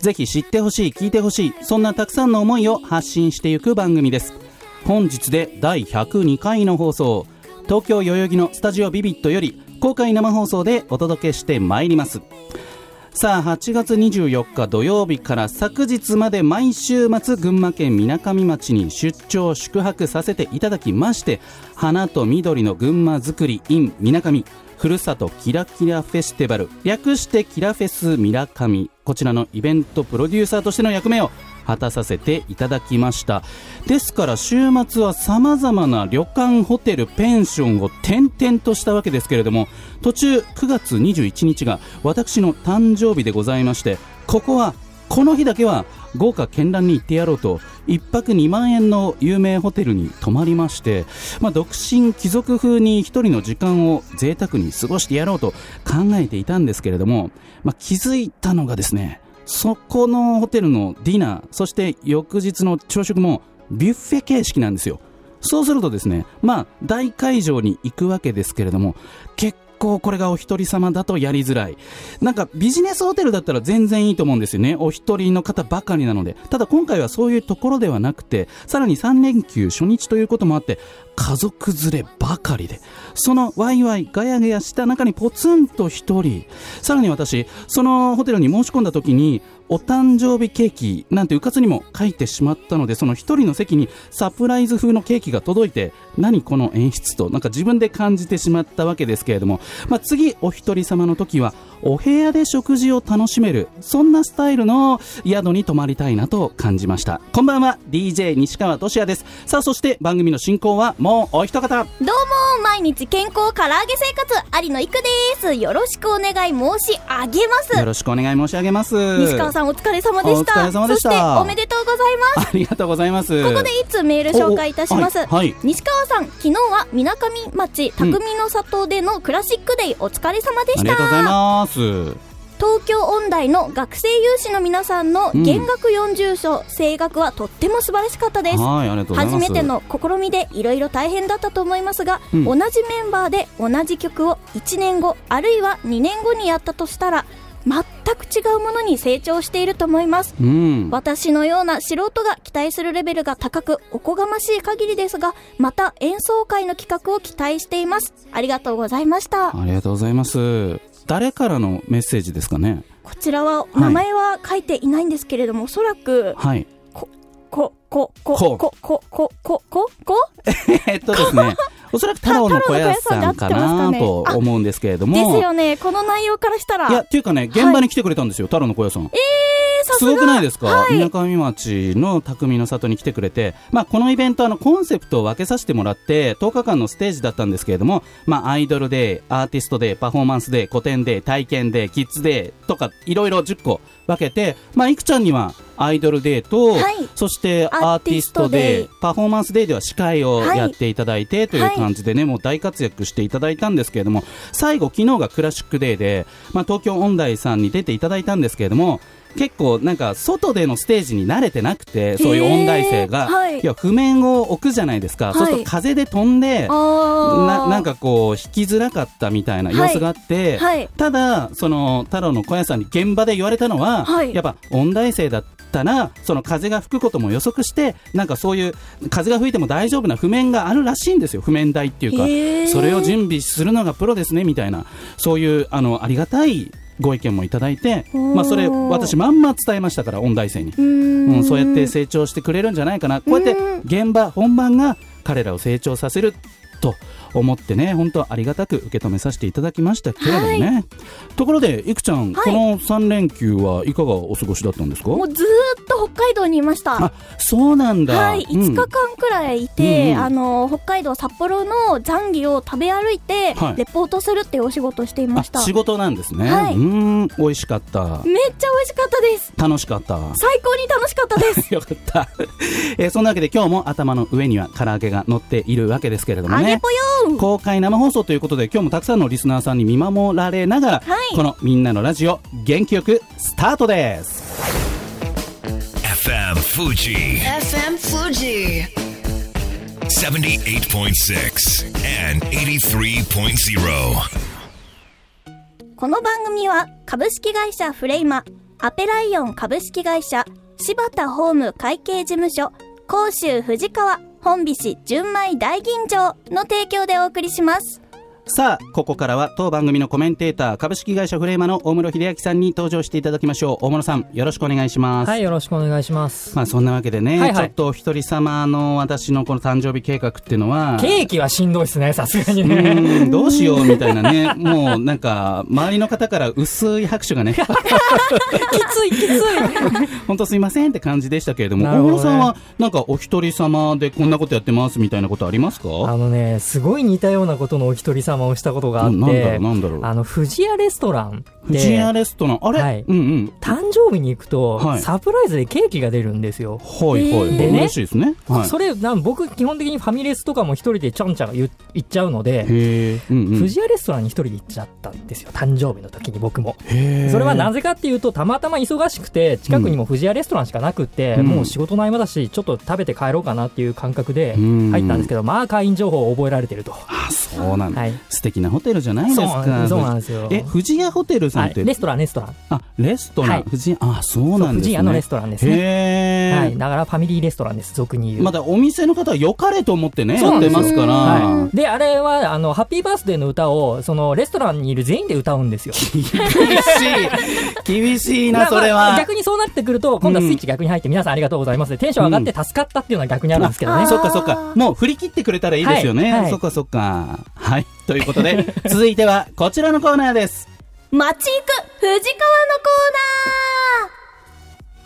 ぜひ知ってほしい聞いてほしいそんなたくさんの思いを発信していく番組です。本日で第102回の放送。東京代々木のスタジオビビットより公開生放送でお届けしてまいります。さあ8月24日土曜日から昨日まで毎週末群馬県みなかみ町に出張宿泊させていただきまして花と緑の群馬づくり in みなかみふるさとキラキラフェスティバル略してキラフェスみなかみこちらのイベントプロデューサーとしての役目を果たさせていただきました。ですから週末は様々な旅館ホテルペンションを転々としたわけですけれども途中9月21日が私の誕生日でございましてここはこの日だけは豪華絢爛に行ってやろうと1泊2万円の有名ホテルに泊まりまして、まあ、独身貴族風に一人の時間を贅沢に過ごしてやろうと考えていたんですけれども、まあ、気づいたのがですねそこのホテルのディナーそして翌日の朝食もビュッフェ形式なんですよ。そうするとですねまあ大会場に行くわけですけれども結構これがお一人様だとやりづらい。なんかビジネスホテルだったら全然いいと思うんですよね。お一人の方ばかりなので。ただ今回はそういうところではなくて、さらに3連休初日ということもあって、家族連ればかりで、そのワイワイガヤガヤした中にポツンと一人、さらに私、そのホテルに申し込んだ時に、お誕生日ケーキなんてうかつにも書いてしまったので、その一人の席にサプライズ風のケーキが届いて、何この演出と、なんか自分で感じてしまったわけですけれども、まあ、次お一人様の時は、お部屋で食事を楽しめる、そんなスタイルの宿に泊まりたいなと感じました。こんばんは、DJ 西川俊也です。さあ、そして番組の進行はもうお一方。どうも毎日健康唐揚げ生活有野いくですよろしくお願い申し上げますよろしくお願い申し上げます。西川さんお疲れ様でした。そしておめでとうございます。ありがとうございます。ここでいつメール紹介いたします、おはい。はい。西川さん昨日はみなかみ町匠の里でのクラシックデイお疲れ様でした。ありがとうございます。東京音大の学生有志の皆さんの弦楽40章、声楽はとっても素晴らしかったです。初めての試みでいろいろ大変だったと思いますが、うん。同じメンバーで同じ曲を1年後あるいは2年後にやったとしたら全く違うものに成長していると思いますうん。私のような素人が期待するレベルが高くおこがましい限りですがまた演奏会の企画を期待していますありがとうございましたありがとうございます。誰からのメッセージですかね？こちらは名前は書いていないんですけれども、おそらくはい。ここここ。ここここここ？こ えっとですね、おそらく太郎の小屋さんかなね。と思うんですけれども。ですよね。この内容からしたら。いや、っていうかね、現場に来てくれたんですよ、太郎の小屋さん。えーさすごくないですか？はい。みなかみ町の匠の里に来てくれて、まあ、このイベントあのコンセプトを分けさせてもらって10日間のステージだったんですけれども、まあ、アイドルデーアーティストデーパフォーマンスデー古典デー体験デーキッズデーとかいろいろ10個分けて、まあ、いくちゃんにはアイドルデーと、はい。そしてアーティストデアーパフォーマンスデーでは司会をはいやっていただいてという感じでね、もう大活躍していただいたんですけれども最後昨日がクラシックデーで、まあ、東京音大さんに出ていただいたんですけれども結構なんか外でのステージに慣れてなくてそういう音大生が、はい。いや譜面を置くじゃないですか、はい。そうすると風で飛んでななんかこう弾きづらかったみたいな様子があって、はい。ただその太郎の小屋さんに現場で言われたのは、はい。やっぱ音大生だったらその風が吹くことも予測してなんかそういう風が吹いても大丈夫な譜面があるらしいんですよ。譜面台っていうか、それを準備するのがプロですねみたいな。そういうあのありがたいご意見もいただいて、まあ、それ私まんま伝えましたから音大生に、うん、そうやって成長してくれるんじゃないかな。こうやって現場本番が彼らを成長させると思ってね本当ありがたく受け止めさせていただきましたけれどもね、ところでいくちゃん、はい。この3連休はいかがお過ごしだったんですか？もうずーっと北海道にいました。あそうなんだ、はい、うん。5日間くらいいて、うんうん。あの北海道札幌のザンギを食べ歩いて、はい。レポートするっていうお仕事をしていました。あ仕事なんですね、はい。うーん。美味しかった。めっちゃ美味しかったです。楽しかった。最高に楽しかったです。よかった、えーそんなわけで今日も頭の上には唐揚げが乗っているわけですけれどもね。揚げぽよー。ん公開生放送ということで今日もたくさんのリスナーさんに見守られながら、はいこのみんなのラジオ元気よくスタートです FM Fuji FM Fuji. 78.6 and 83.0. この番組は株式会社フレイマアペライオン株式会社柴田ホーム会計事務所甲州藤川本菱純米大吟醸の提供でお送りします。さあここからは当番組のコメンテーター株式会社フレーマの大室秀明さんに登場していただきましょう。大室さんよろしくお願いします、はい、よろしくお願いします。まあそんなわけでね、はいはい。ちょっとお一人様の私のこの誕生日計画っていうのは。ケーキはしんどいですね、さすがにうね。どうしようみたいなね、もうなんか、周りの方から薄い拍手がね、きつい、きつい。本当すいませんって感じでしたけれども、大室さんはなんかお一人様でこんなことやってますみたいなことありますか？あのね、すごい似たようなことのお一人様をしたことがあってう、なんだろう。あの、富屋レストランで、藤屋レストラン、あれ、はいうんうん。誕生日に行くと、はいサプライズでケーキが出るんですよ。はいはい。でね嬉しいですね。はい。それ、なん僕、基本的にファミレスとかも一人でちょんちゃん言行っちゃうので。うんうん。富屋レストランに一人で行っちゃったんですよ、誕生日の時に僕も。それはなぜかっていうと、たまたま忙しくて、近くにも富士屋レストランしかなくって、うんもう仕事の合間だし、ちょっと食べて帰ろうかなっていう感覚でうん入ったんですけど、まあ会員情報を覚えられてると。あ、そうなんだ。はい。素敵なホテルじゃないですか。そうなんですよ。え、富士屋ホテルさんって、はいレストラン、レストラン。あ、レストラン、はい富士屋、あ、そうなんですね。富士屋のレストランですね。はい。だからファミリーレストランです、俗に言う。まだお店の方は良かれと思ってね、やってますから。はい。で、あれは、あの、ハッピーバースデーの歌を、その、レストランにいる全員で歌うんですよ。厳しい。厳しいな、まあそれは。まあ逆にそうなってくると、今度はスイッチ逆に入って、皆さんありがとうございますで、テンション上がって助かったっていうのは逆にあるんですけどね。そっかそっか。もう振り切ってくれたらいいですよね。はいはいそっかそっか。はい。ということで、続いてはこちらのコーナーです。街行く藤川のコ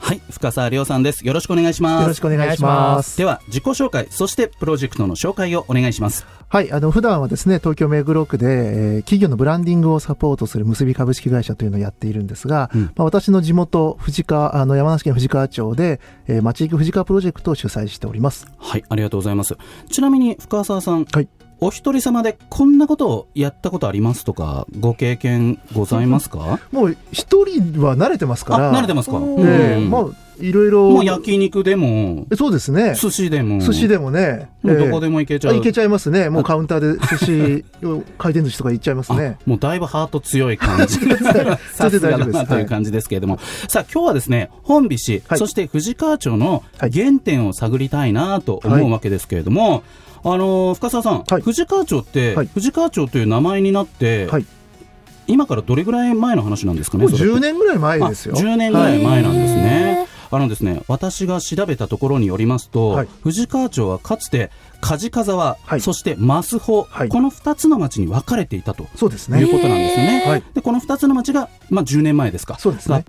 はい。深澤亮さんです。よろしくお願いします。よろしくお願いします。では、自己紹介、そしてプロジェクトの紹介をお願いします。はい、あの、普段はですね、東京目黒区で、えー企業のブランディングをサポートする結び株式会社というのをやっているんですが、うんまあ、私の地元、藤川、あの、山梨県藤川町で、えー、町行く藤川プロジェクトを主催しております。はい。ありがとうございます。ちなみに、深澤さん。はい。お一人様でこんなことをやったことありますとか、ご経験ございますか？もう、一人は慣れてますあ、から。慣れてますか？ええうん。まあ、いろいろ。もう焼肉でも、えそうですね。寿司でも、寿司でもね。もうどこでもも行けちゃう。いけちゃいますね。もうカウンターで寿司を、回転寿司とか行っちゃいますね。もうだいぶハート強い感じ。さすがだなという感じですけれども。さあ今日はですね、本菱、はいそして藤川町のはい原点を探りたいなと思うわけですけれども、あのー深澤さん、はい藤川町って、はい藤川町という名前になって、はい今からどれぐらい前の話なんですかねもうそれって10年ぐらい前ですよ。あ10年ぐらい前なんですへね。あのですね、私が調べたところによりますと、はい藤川町はかつて梶川沢、はいそして増穂、はいこの2つの町に分かれていたとそうですね。いうことなんですよね。はい。でこの2つの町が、まあ、10年前ですかね。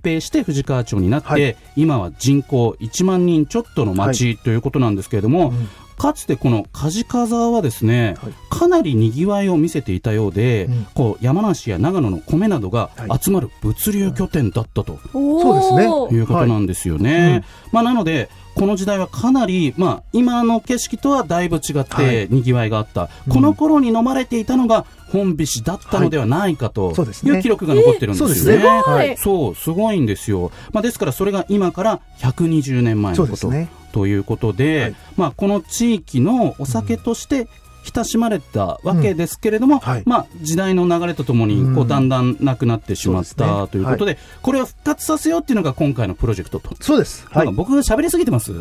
併して藤川町になって、はい今は人口1万人ちょっとの町ということなんですけれども、うんかつてこの梶川沢はですね、はい。かなりにぎわいを見せていたようで、うん。こう山梨や長野の米などがはい。集まる物流拠点だったとーナそうですね。おーいうことなんですよね。まあ、なのでこの時代はかなり、まあ、今の景色とはだいぶ違っはてにぎわいがあった、この頃に飲まれていたのが本菱だったのではないかとい。う記録が残ってるんですよね。そうですね。はい。そう、すごいんですよ。まあ、ですから、それが今から120年前のこと、そうですね。ということで、はい。まあ、この地域のお酒として親しまれたわけですけれども、うんはいまあ、時代の流れとともにこううんだんだんなくなってしまったということで、これを復活させようっていうのが今回のプロジェクトと。そうです。はいなんか。僕が喋りすぎてます？い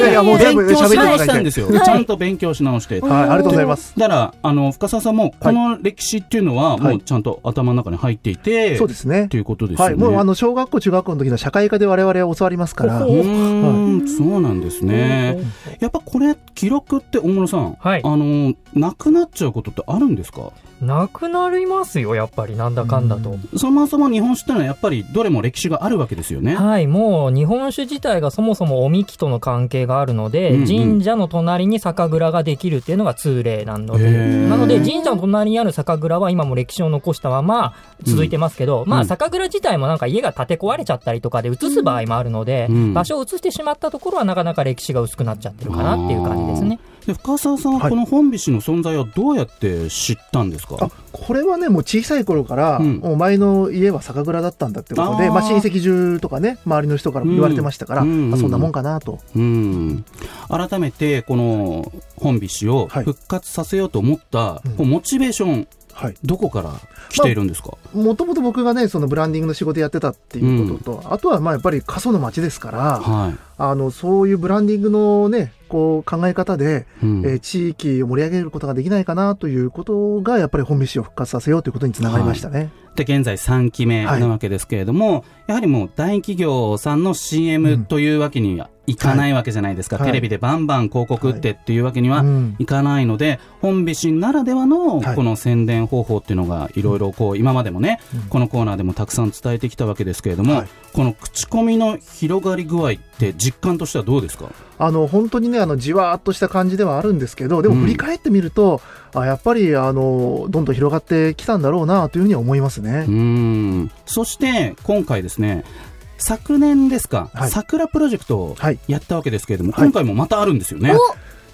やいやもう全部勉強し直喋っていただいてしたんですよ。はいちゃんと勉強し直して。はい、ありがとうございます。だから、あの、深澤さんも、この歴史っていうのは、もはいうちゃんと頭の中に入っていて、そうですねと。いうことですよね。はい、もうあの小学校、中学校の時の社会科で我々は教わりますから、うーん、そうなんですね。やっぱこれ、記録っって大室さん、はい。あのなくなっちゃうことってあるんですか？なくなりますよ、やっぱり、なんだかんだと。そもそも日本酒ってのはやっぱりどれも歴史があるわけですよね。はい、もう日本酒自体がそもそもおみきとの関係があるので、うんうん。神社の隣に酒蔵ができるっていうのが通例なので、なので神社の隣にある酒蔵は今も歴史を残したまま続いてますけど、まあうん酒蔵自体もなんか家が建て壊れちゃったりとかで移す場合もあるので、うん。場所を移してしまったところはなかなか歴史が薄くなっちゃってるかなっていう感じですね。で深澤さんははいこの本菱の存在はどうやって知ったんですか、あこれはね、もう小さい頃から、うん。もう前の家は酒蔵だったんだってことで、まあ、親戚中とかね、周りの人からも言われてましたから、うん。うん。あそんなもんかなと。うん。改めてこの本菱をはい。復活させようと思った、うん。こうモチベーションはい。どこから来ているんですか、もともと僕がね、そのブランディングの仕事やってたっていうことと、あとはまあやっぱり過疎の町ですから、はい。あの、そういうブランディングのね、こう考え方で、うん。えー地域を盛り上げることができないかなということが、やっぱり本飯を復活させようということにつながりましたね。で現在3期目なわけですけれども、やはりもう大企業さんの CM というわけにはいかないわけじゃないですか、はい。テレビでバンバン広告打ってっていうわけにはうん。いかないので、本菱ならではのはい。この宣伝方法っていうのがいろいろこう今までもね、うん。このコーナーでもたくさん伝えてきたわけですけれども、はい。この口コミの広がり具合って実感としてはどうですか？あの本当にね、あのじわーっとした感じではあるんですけど、でもうん。振り返ってみると、あやっぱりあのどんどん広がってきたんだろうなというふうには思いますね。う。ん。そして今回ですね昨年ですか、はい。桜プロジェクトをはい。やったわけですけれども、はい。今回もまたあるんですよね。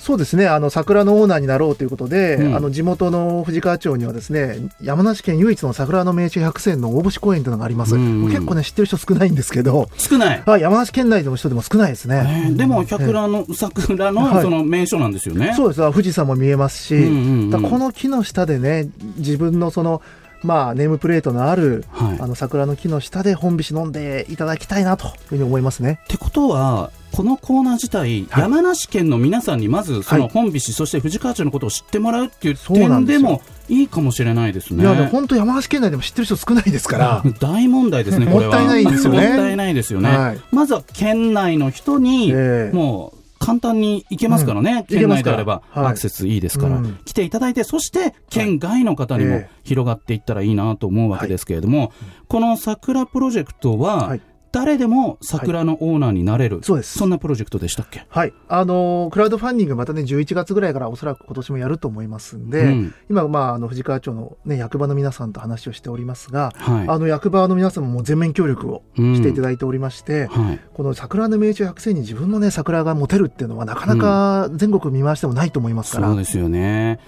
そうですね、あの桜のオーナーになろうということで、うん。あの地元の藤川町にはですね、山梨県唯一の桜の名所100選の大星公園というのがあります。うん結構ね、知ってる人少ないんですけど、少ない。あ山梨県内の人でも少ないですね。えーでも桜の、桜のはい。その名所なんですよね。そうです。あ富士山も見えますし、うんうんうん。この木の下でね、自分のその、まあ、ネームプレートのある、はいあの桜の木の下で本菱飲んでいただきたいなというふうに思いますね。ってことは、このコーナー自体、はい山梨県の皆さんにまず、そのはい本菱、そして藤川町のことを知ってもらうっていう点ですもいいかもしれないですね。いや、でも本当山梨県内でも知ってる人少ないですから。大問題ですね、これは。もったいないんですよねもったいないですよね。はいまずは県内の人に、ええもう、簡単に行けますからね、うん。行県内であれば、はい。アクセスいいですから、うん。来ていただいて、そして県外の方にもええ。広がっていったらいいなと思うわけですけれども、この桜プロジェクトは、はい誰でも桜のオーナーになれる、そうですそんなプロジェクトでしたっけ？はい。あのークラウドファンディングまたね、11月ぐらいからおそらく今年もやると思いますんで、うん今、まあ、あの、藤川町のね、役場の皆さんと話をしておりますが、はいあの、役場の皆さんももう全面協力をしていただいておりまして、はいこの桜の名所100選に自分のね、桜が持てるっていうのはなかなか全国見回してもないと思いますから。そうですよね。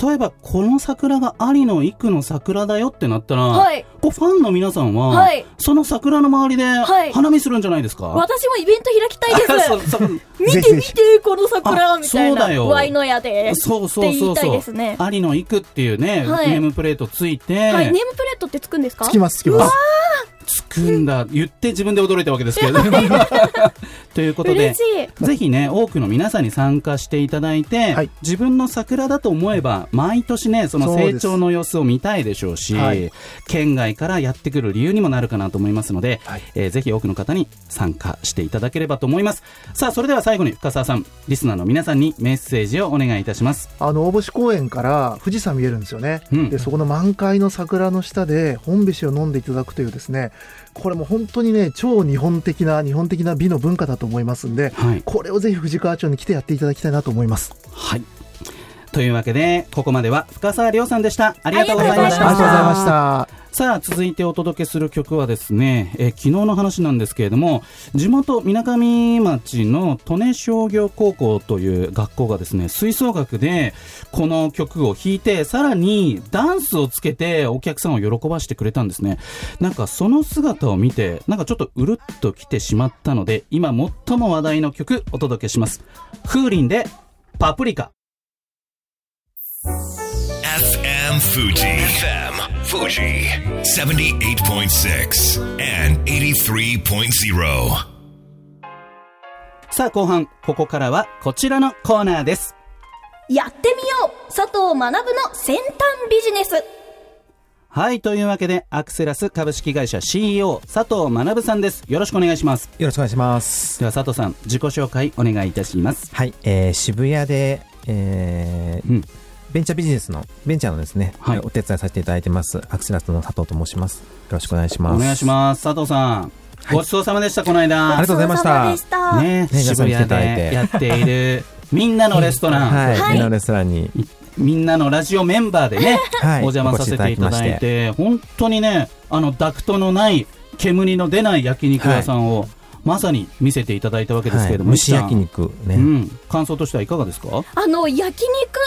例えば、この桜が有野育の桜だよってなったら、はい。こうファンの皆さんは、はいその桜の周りではい花見するんじゃないですか、私もイベント開きたいです。見て見て、この桜あみたいな。そうだよワイの矢で。そうそうそうって言いたいそうですね有野育っていうね、はいネームプレートついて、はい。ネームプレートってつくんですか？つきます、つきます。つくんだ、言って自分で驚いたわけですけれど。ということで。ぜひね、多くの皆さんに参加していただいて、はい自分の桜だと思えば、毎年ね、その成長の様子を見たいでしょうし、はい県外からやってくる理由にもなるかなと思いますので、はいえーぜひ多くの方に参加していただければと思います。さあ、それでは最後に深澤さん、リスナーの皆さんにメッセージをお願いいたします。あの、大星公園から富士山見えるんですよね。うんで、そこの満開の桜の下で本飯を飲んでいただくというですね、これも本当にね、超日本的な、日本的な美の文化だと思いますんで、はい。これをぜひ藤川町に来てやっていただきたいなと思います。はい。というわけで、ここまでは深澤亮さんでした。ありがとうございました。ありがとうございました。さあ、続いてお届けする曲はですね、えー昨日の話なんですけれども、地元水上町の利根商業高校という学校がですね、吹奏楽でこの曲を弾いて、さらにダンスをつけてお客さんを喜ばしてくれたんですね。なんかその姿を見て、なんかちょっとうるっときてしまったので、今最も話題の曲お届けします。風鈴でパプリカ。FM Fuji. FM Fuji. 78.6 and 83.0. さあ後半、ここからはこちらのコーナーです。やってみよう佐藤学の先端ビジネスはい。というわけで、アクセラス株式会社 CEO、佐藤学さんです。よろしくお願いします。よろしくお願いします。では、佐藤さん、自己紹介お願いいたします。はい、えー渋谷でえーうんベンチャービジネスの、ベンチャーのですね、はい。お手伝いさせていただいてます、アクセラスの佐藤と申します。よろしくお願いします。お願いします。佐藤さん、ごちそうさまでしたこの間。ありがとうございました。した。ね渋谷ただいて。でやっているみんなのレストラン、はい、はい。みんなのレストランに、みんなのラジオメンバーでね、はい、お邪魔させていただいて、本当にね、あのダクトのない、煙の出ない焼肉屋さんを、まさに見せていただいたわけですけれども、はい。蒸し焼肉肉ね、うん、感想としてはいかがですか？あの、焼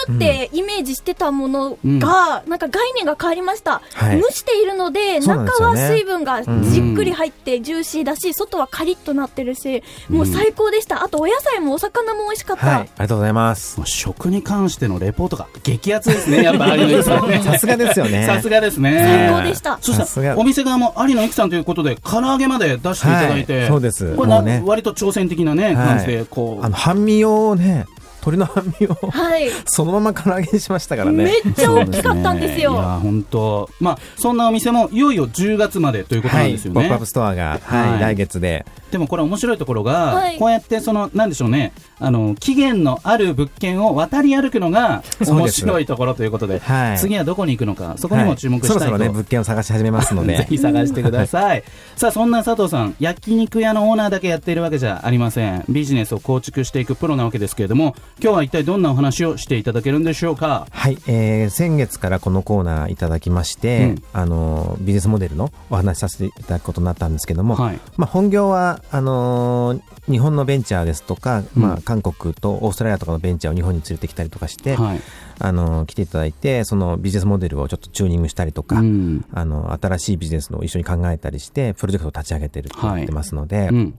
肉ってイメージしてたものが、なんか概念が変わりました。はい。蒸しているので、中は水分がじっくり入ってジューシーだし、外はカリッとなってるし、もう最高でした。あとお野菜もお魚も美味しかった。はい、ありがとうございます。食に関してのレポートが激アツですね、やっぱ有野由紀さすがですよね。さすがですね。最高でした。そしたらお店側も有野由紀さんということで、唐揚げまで出していただいて、はいそうですこれね割と挑戦的なね、はい感じで、こう、あの、半身をね、鶏の半身をはい。そのまま唐揚げにしましたからね。めっちゃ大きかったんですよ。いや本当、まあ、そんなお店もいよいよ10月までということなんですよね。ポップアップストアが、はいはい来月で。でもこれ面白いところが、はいこうやってその、なんでしょうね、あの、期限のある物件を渡り歩くのが面白いところということで、はい次はどこに行くのか、そこにも注目したいと。はいそろそろね、物件を探し始めますのぜで。ひ探してください。さあ、そんな佐藤さん、焼肉屋のオーナーだけやっているわけじゃありません。ビジネスを構築していくプロなわけですけれども、今日は一体どんなお話をしていただけるんでしょうか？はい、えー先月からこのコーナーいただきまして、うんあのビジネスモデルのお話しさせていただくことになったんですけども、はい。まあ、本業はあのー日本のベンチャーですとか、うんまあ、韓国とオーストラリアとかのベンチャーを日本に連れてきたりとかして、はい。あのー来ていただいてそのビジネスモデルをちょっとチューニングしたりとか、うん。あの新しいビジネスのを一緒に考えたりしてプロジェクトを立ち上げてるって言ってますので、うん。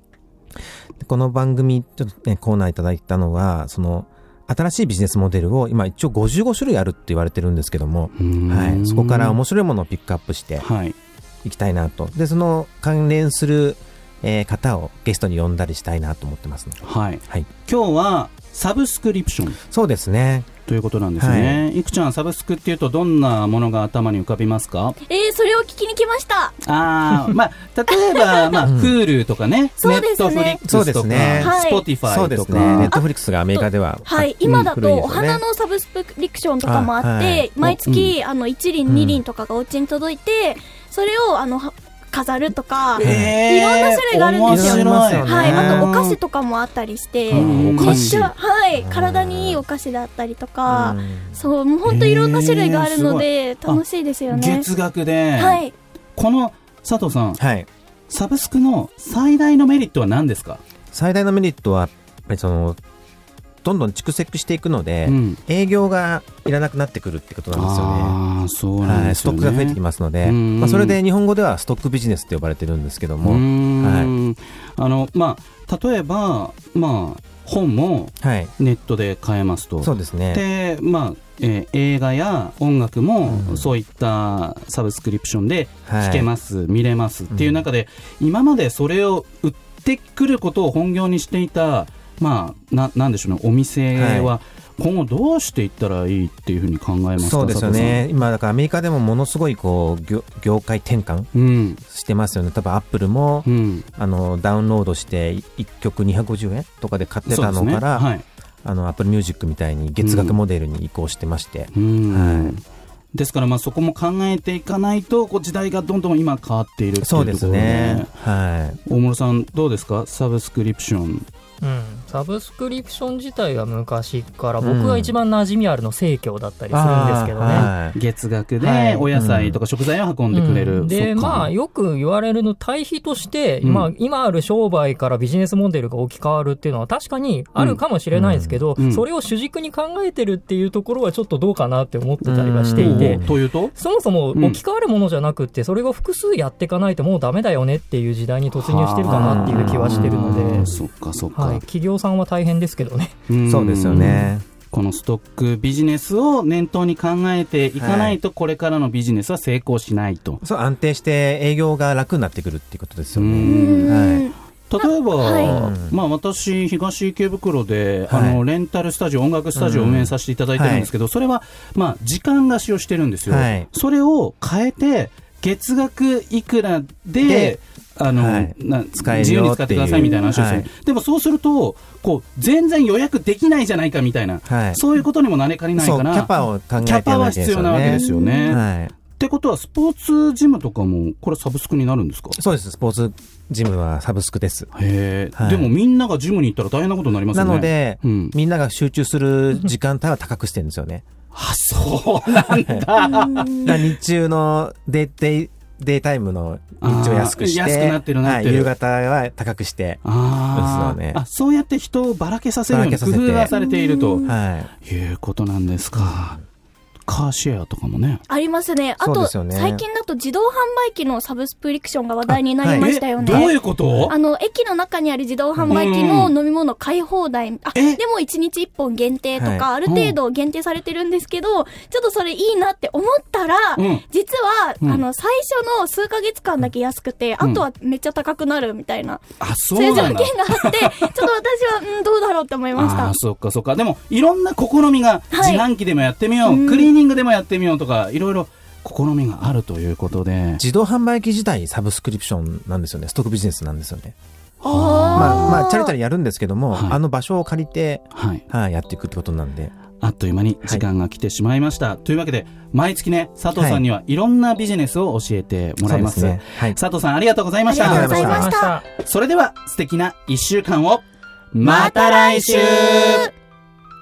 この番組ちょっとねコーナーいただいたのはその新しいビジネスモデルを今一応55種類あるって言われてるんですけども、はい、そこから面白いものをピックアップしてはい。いきたいなとでその関連する、えー方をゲストに呼んだりしたいなと思ってますので、はい。はい、今日は、サブスクリプション。そうですね。ということなんですね。い。くちゃん、サブスクっていうと、どんなものが頭に浮かびますか？えー、それを聞きに来ました。ああ、まあ、例えば、まあ、うん Hulu とかね、ネそうですね。ットフリックそうスとか、ですね。はい Spotify とそうですね。ネッか、トフリックスがアメリカでははい、あ今だとお花のサブスクリプションとかもあって、あはい。毎月、あの1輪、うん。2輪とかがお家に届いて、それをあのは飾るとか、いろんな種類があるんですよ。はい、あとお菓子とかもあったりして、うん。めっお菓子。ちゃ、はい、うん体にいいお菓子だったりとか、うん。そう、もう本当いろんな種類があるので、楽しいですよね。月額で、はい。この佐藤さん、はい。サブスクの最大のメリットは何ですか、最大のメリットはやっぱりそのどんどん蓄積していくので、うん。営業がいらなくなってくるってことなんですよね。はい、ですよね。ストックが増えてきますので、うん。まあ、それで日本語ではストックビジネスって呼ばれてるんですけどうも、ーんあの、まあ、例えば、まあ、本もはい、ネットで買えますと。そうですね。で、まあ、えー映画や音楽もうん。そういったサブスクリプションではい。聴けます、見れますっていう中で、今までそれを売ってくることを本業にしていた、まあ、ななんでしょうね、お店は今後どうしていったらいいっていうふうに考えますかそうですよね。今、だからアメリカでもものすごいこう業業界転換してますよね。多分アップルも、うん、あのダウンロードして1曲250円とかで買ってたのから、そうですね。あの Apple Music みたいに月額モデルに移行してまして、うん。はい。ですからまあそこも考えていかないとこう時代がどんどん今変わっているっていうところで。そうですね。はい。大室さんどうですかサブスクリプションうん、サブスクリプション自体は昔から僕が一番馴染みあるの生協だったりするんですけどね。はい。月額ではい。お野菜とか食材を運んでくれる、うん。で、まあ、よく言われるの対比として、うん。まあ、今ある商売からビジネスモデルが置き換わるっていうのは確かにあるかもしれないですけど、うん。うん。それを主軸に考えてるっていうところはちょっとどうかなって思ってたりはしていて、というと？そもそもうん。置き換わるものじゃなくって、それを複数やっていかないともうダメだよねっていう時代に突入してるかなっていう気はしてるので、そっかそっか、はい、企業さんは大変ですけどね。んそうですよね。このストックビジネスを念頭に考えていかないと、これからのビジネスは成功しないと。そう安定して営業が楽になってくるっていうことですようね。んはい例えば、はまあ私、東池袋で、はいあの、レンタルスタジオ、音楽スタジオを運営させていただいてるんですけど、それは、まあ、時間貸しをしてるんですよ。はいそれを変えて、月額いくらで、であの、はいな使える自由よっていうに使ってくださいみたいな話はいでもそうするとこう全然予約できないじゃないかみたいな、はいそういうことにもなりかねないからャパを考えてキャパは必要なわけですよね。はい。ってことはスポーツジムとかもこれサブスクになるんですか？そうです。スポーツジムはサブスクです。へえ、はいでもみんながジムに行ったら大変なことになりますよね。なので、うんみんなが集中する時間帯は高くしてるんですよね。あ、そうなんだ。日中のデイデイデイタイムの日中を安くして、安くなってるなってるはい、夕方は高くして、あねあ、そうやって人をばらけさせるように工夫がされているとはい。いうことなんですか。カーシェアとかもね。ありますね。あと、ね最近だと自動販売機のサブスクリプションが話題になりましたよね。えどういうこと？あの、駅の中にある自動販売機の飲み物買い放題。あ、えでも1日1本限定とか、はある程度限定されてるんですけど、ちょっとそれいいなって思ったら、うん実は、うんあの、最初の数ヶ月間だけ安くて、あとはめっちゃ高くなるみたいな、あ、そそういう条うなんだ。件があって、ちょっと私は、うん、どうだろうって思いましたああ、。そっかそっか。でも、いろんな試みが、はい自販機でもやってみよう、うんクリーニングでもやってみようとか、いろいろ試みがあるということで。自動販売機自体サブスクリプションなんですよね。ストックビジネスなんですよね。あーまあ、まあ、チャリチャリやるんですけども、はいあの場所を借りて、はい。はい、やっていくってことなんで。あっという間に時間が来てしまいました。というわけで、毎月ね、佐藤さんにはいろんなビジネスを教えてもらいます。そうですねはい佐藤さんありがとうございました。ありがとうございました。それでは素敵な一週間を、また来週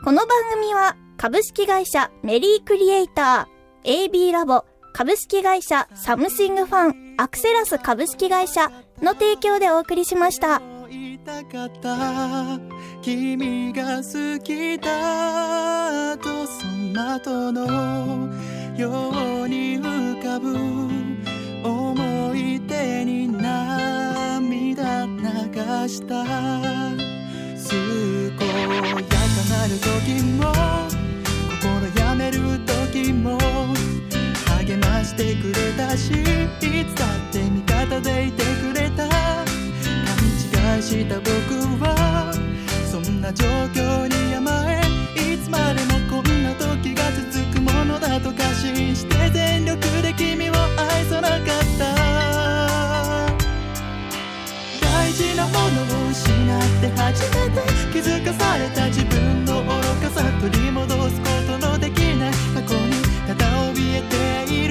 この番組は株式会社メリークリエイター、AB ラボ、株式会社サムシングファン、アクセラス株式会社の提供でお送りしました。言いたかった。君が好きだとその後のように浮かぶ。思い出に涙流した。健やかなる時もめる時も励ましてくれたしいつだって味方でいてくれた勘違いした僕はそんな状況に甘えいつまでもこんな時が続くものだと過信して全力で君を愛さなかった。大事なものを失って初めて気づかされた自分の愚かさ取り戻すこと。que te iré.